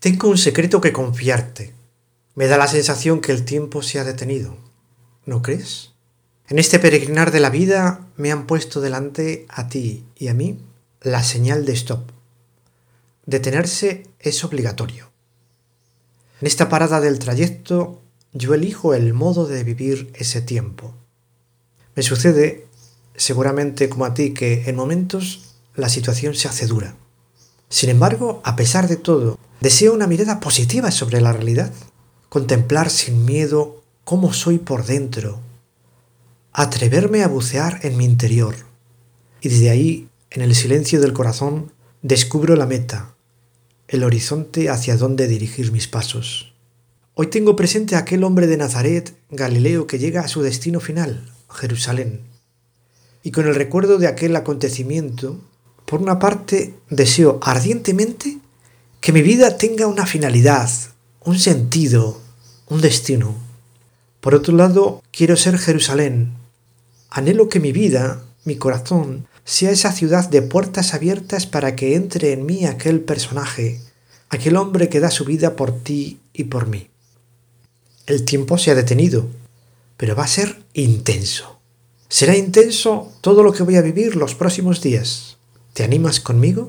Tengo un secreto que confiarte. Me da la sensación que el tiempo se ha detenido. ¿No crees? En este peregrinar de la vida me han puesto delante a ti y a mí la señal de stop. Detenerse es obligatorio. En esta parada del trayecto yo elijo el modo de vivir ese tiempo. Me sucede, seguramente como a ti, que en momentos la situación se hace dura. Sin embargo, a pesar de todo, deseo una mirada positiva sobre la realidad, contemplar sin miedo cómo soy por dentro, atreverme a bucear en mi interior y desde ahí, en el silencio del corazón, descubro la meta, el horizonte hacia donde dirigir mis pasos. Hoy tengo presente a aquel hombre de Nazaret, Galileo, que llega a su destino final, Jerusalén. Y con el recuerdo de aquel acontecimiento, por una parte, deseo ardientemente que mi vida tenga una finalidad, un sentido, un destino. Por otro lado, quiero ser Jerusalén. Anhelo que mi vida, mi corazón, sea esa ciudad de puertas abiertas para que entre en mí aquel personaje, aquel hombre que da su vida por ti y por mí. El tiempo se ha detenido, pero va a ser intenso. Será intenso todo lo que voy a vivir los próximos días. ¿Te animas conmigo?